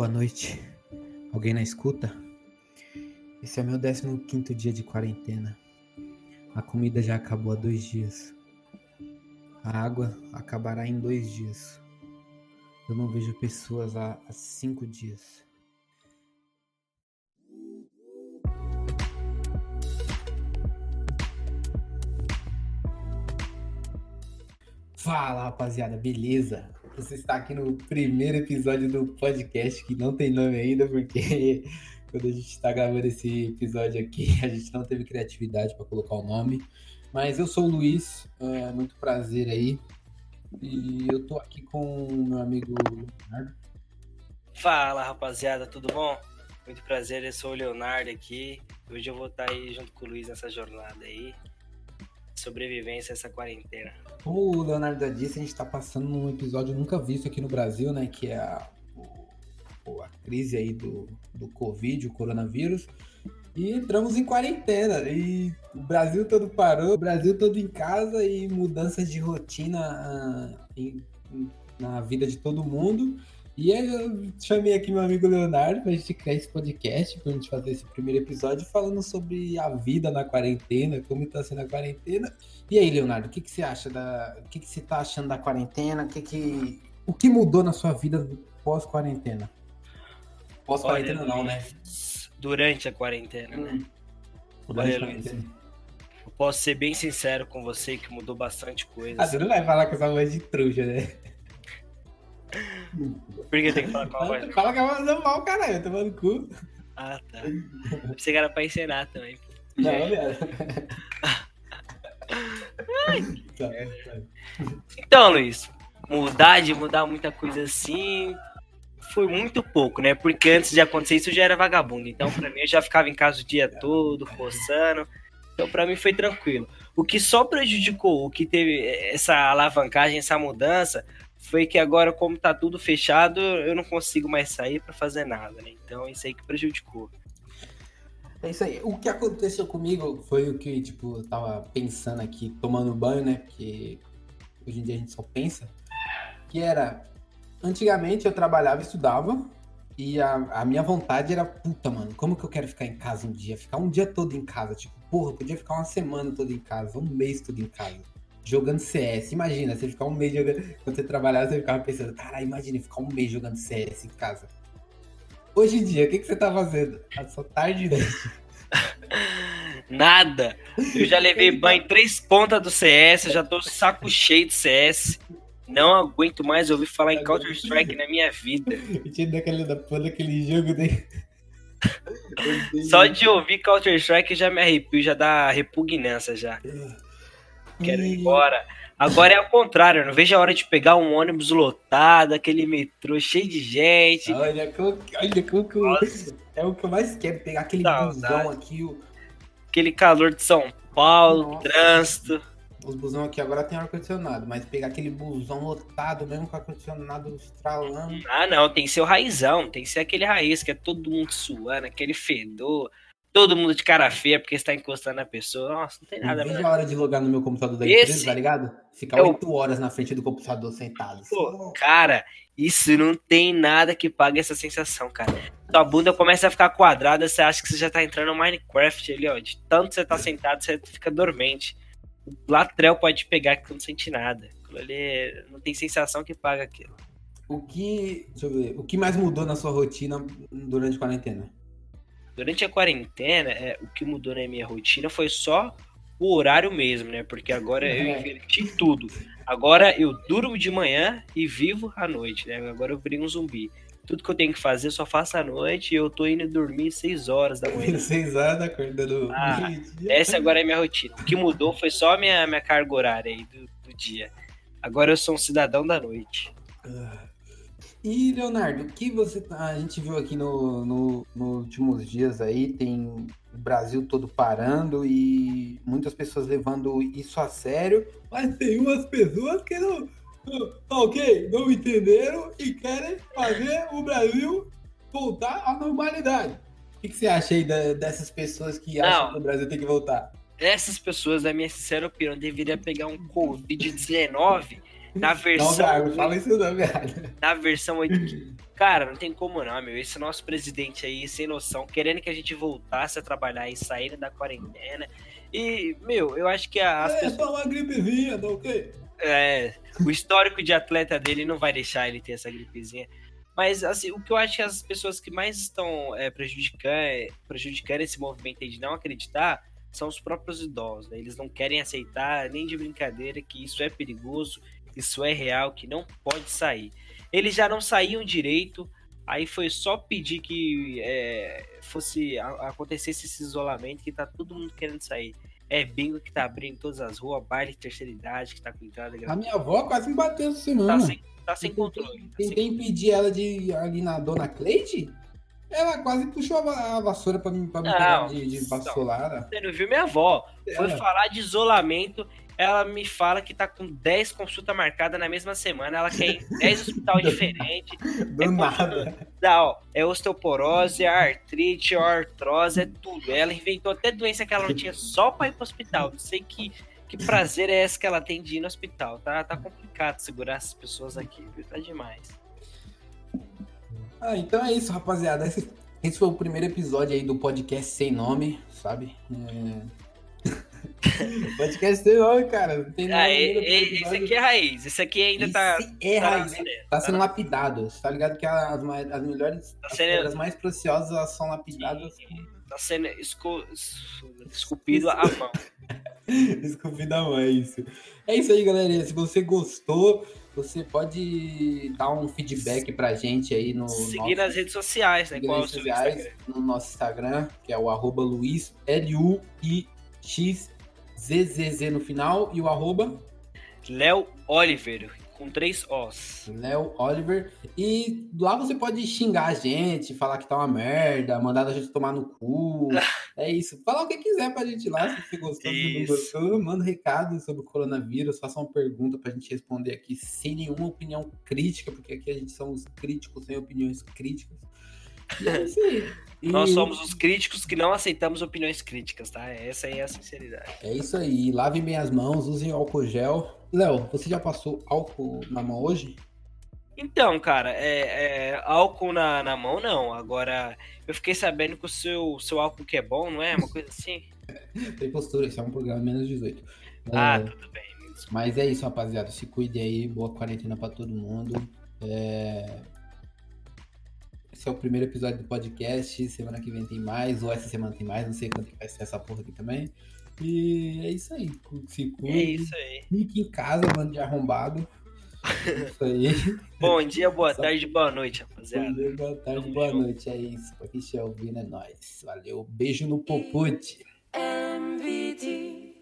Boa noite. Alguém na escuta? Esse é meu 15 dia de quarentena. A comida já acabou há dois dias. A água acabará em dois dias. Eu não vejo pessoas há, há cinco dias. Fala rapaziada, beleza? Você está aqui no primeiro episódio do podcast que não tem nome ainda, porque quando a gente está gravando esse episódio aqui, a gente não teve criatividade para colocar o nome. Mas eu sou o Luiz, é muito prazer aí. E eu tô aqui com o meu amigo Leonardo. Fala rapaziada, tudo bom? Muito prazer, eu sou o Leonardo aqui. Hoje eu vou estar aí junto com o Luiz nessa jornada aí sobrevivência essa quarentena. Como o Leonardo disse, a gente está passando num episódio nunca visto aqui no Brasil, né? Que é a, o, a crise aí do, do Covid, o coronavírus. E entramos em quarentena. E o Brasil todo parou, o Brasil todo em casa e mudanças de rotina uh, em, na vida de todo mundo. E aí eu chamei aqui meu amigo Leonardo pra gente criar esse podcast, pra gente fazer esse primeiro episódio falando sobre a vida na quarentena, como tá sendo a quarentena. E aí, Leonardo, o que, que você acha da. O que, que você tá achando da quarentena? O que, que. O que mudou na sua vida pós-quarentena? Pós-quarentena não, né? Durante a quarentena, né? hum. né? Durante a quarentena. Eu posso ser bem sincero com você que mudou bastante coisa. Ah, você não vai falar com essa voz de truja, né? Por que tem que falar com a voz? Fala que a voz normal, caralho, tomando cu. Ah, tá. Você era pra ensinar também. Não, velho. então, Luiz, mudar de mudar muita coisa assim foi muito pouco, né? Porque antes de acontecer isso eu já era vagabundo. Então, pra mim, eu já ficava em casa o dia todo, coçando. Então, pra mim, foi tranquilo. O que só prejudicou, o que teve essa alavancagem, essa mudança, foi que agora, como tá tudo fechado, eu não consigo mais sair para fazer nada, né? Então isso aí que prejudicou. É isso aí. O que aconteceu comigo foi o que, tipo, eu tava pensando aqui, tomando banho, né? Porque hoje em dia a gente só pensa. Que era. Antigamente eu trabalhava e estudava. E a, a minha vontade era, puta, mano, como que eu quero ficar em casa um dia? Ficar um dia todo em casa. Tipo, porra, podia ficar uma semana toda em casa, um mês todo em casa jogando CS. Imagina, você ficar um mês jogando. Quando você trabalhava, você ficava pensando, cara, imagina ficar um mês jogando CS em casa. Hoje em dia, o que, que você tá fazendo? A sua tarde né? Nada. Eu já levei banho em três pontas do CS, já tô saco cheio de CS. Não aguento mais ouvir falar em Counter-Strike na minha vida. Eu tinha daquele, da porra daquele jogo daí. Só de ouvir Counter-Strike já me arrepio, já dá repugnância já. Quero ir embora. Agora é o contrário, eu não vejo a hora de pegar um ônibus lotado, aquele metrô cheio de gente. Olha, como, olha como que eu, é o que eu mais quero, pegar aquele busão aqui. O... Aquele calor de São Paulo, Nossa. trânsito. Os busão aqui agora tem ar-condicionado, mas pegar aquele busão lotado mesmo com ar-condicionado estralando. Ah, não, tem que ser o raizão, tem que ser aquele raiz que é todo mundo suando, aquele fedor todo mundo de cara feia porque está encostando na pessoa. Nossa, não tem nada. Vejo a hora de logar no meu computador da Esse empresa, tá ligado? Ficar oito é horas na frente do computador sentado. Pô, cara, isso não tem nada que pague essa sensação, cara. Tua bunda começa a ficar quadrada, você acha que você já tá entrando no Minecraft ali, ó. De tanto você tá sentado, você fica dormente. O latrel pode pegar que você não sente nada. Aquilo ali não tem sensação que paga aquilo. O que. Deixa eu ver. O que mais mudou na sua rotina durante a quarentena? Durante a quarentena, é, o que mudou na minha rotina foi só o horário mesmo, né? Porque agora eu é. inverti tudo. Agora eu durmo de manhã e vivo à noite, né? Agora eu virei um zumbi. Tudo que eu tenho que fazer eu só faço à noite e eu tô indo dormir 6 horas da manhã. 6 horas da acordando. Ah, essa agora é minha rotina. O que mudou foi só a minha, minha carga horária aí do, do dia. Agora eu sou um cidadão da noite. Ah. E, Leonardo, o que você. Tá, a gente viu aqui no, no, nos últimos dias aí, tem o Brasil todo parando e muitas pessoas levando isso a sério, mas tem umas pessoas que não. Ok, não entenderam e querem fazer o Brasil voltar à normalidade. O que, você acha aí dessas pessoas que não. acham que o Brasil tem que voltar? Essas pessoas, na minha sincera opinião, deveriam pegar um Covid-19 na versão. Não, fala isso não, Na versão 8. Cara, não tem como não, meu. Esse nosso presidente aí, sem noção, querendo que a gente voltasse a trabalhar e sair da quarentena. E, meu, eu acho que as é, pessoas. Só uma gripezinha, tá ok? É, o histórico de atleta dele não vai deixar ele ter essa gripezinha. Mas, assim, o que eu acho que as pessoas que mais estão é, prejudicando, prejudicando esse movimento de não acreditar são os próprios idosos. Né? Eles não querem aceitar, nem de brincadeira, que isso é perigoso, isso é real, que não pode sair. Eles já não saíam direito, aí foi só pedir que é, fosse acontecesse esse isolamento, que tá todo mundo querendo sair. É bingo que tá abrindo todas as ruas, baile de terceira idade que tá com entrada. A minha avó quase me bateu essa semana. Tá sem, tá sem controle. Tá tentei impedir ela de ir ali na Dona Cleide. Ela quase puxou a vassoura pra mim, pra me pegar de, de vassoulada. Você não viu minha avó? Foi é. falar de isolamento ela me fala que tá com 10 consultas marcadas na mesma semana, ela quer ir em 10 hospitais diferentes. Do é nada. Dá, ó, é osteoporose, é artrite, é artrose, é tudo. Ela inventou até doença que ela não tinha só pra ir pro hospital. Não sei que, que prazer é esse que ela tem de ir no hospital. Tá, tá complicado segurar essas pessoas aqui, viu? Tá demais. Ah, então é isso, rapaziada. Esse, esse foi o primeiro episódio aí do podcast sem nome, sabe? É Podcast tem nome, cara. Não tem ah, é, é, esse aqui é raiz. Esse aqui ainda esse tá. É tá raiz. tá sendo lapidado. Tá ligado que as, as melhores. Tá sendo... As mais preciosas elas são lapidadas. Sim. Tá sendo escu... esculpido a mão. esculpido a mão, é isso. É isso aí, galerinha. Se você gostou, você pode dar um feedback pra gente aí no. Seguir nosso... nas redes sociais, né? Qual redes sociais, no nosso Instagram, que é o arroba Luiz L-U-I XZZZ no final e o arroba? Léo Oliver, com três Os. Léo Oliver. E lá você pode xingar a gente, falar que tá uma merda, mandar a gente tomar no cu. é isso. Falar o que quiser pra gente lá, se você gostou, se não gostou. Manda um recado sobre o coronavírus, faça uma pergunta pra gente responder aqui sem nenhuma opinião crítica, porque aqui a gente somos críticos sem opiniões críticas. E é isso aí. E... Nós somos os críticos que não aceitamos opiniões críticas, tá? Essa aí é a sinceridade. É isso aí. Lavem bem as mãos, usem álcool gel. Léo, você já passou álcool na mão hoje? Então, cara, é, é, álcool na, na mão não. Agora, eu fiquei sabendo que o seu, seu álcool que é bom, não é? Uma coisa assim? Tem postura, esse é um programa menos 18. Ah, é, tudo bem. Mas é isso, rapaziada. Se cuide aí, boa quarentena para todo mundo. É... Esse é o primeiro episódio do podcast. Semana que vem tem mais, ou essa semana tem mais, não sei quando que vai ser essa porra aqui também. E é isso aí. Se cuide. É isso aí. Fique em casa, mano, de arrombado. É isso aí. Bom dia, boa Só... tarde, boa noite, rapaziada. Bom dia, boa tarde, Tamo boa junto. noite. É isso. Pra quem estiver ouvindo, é nóis. Valeu. Beijo no popote. MVD.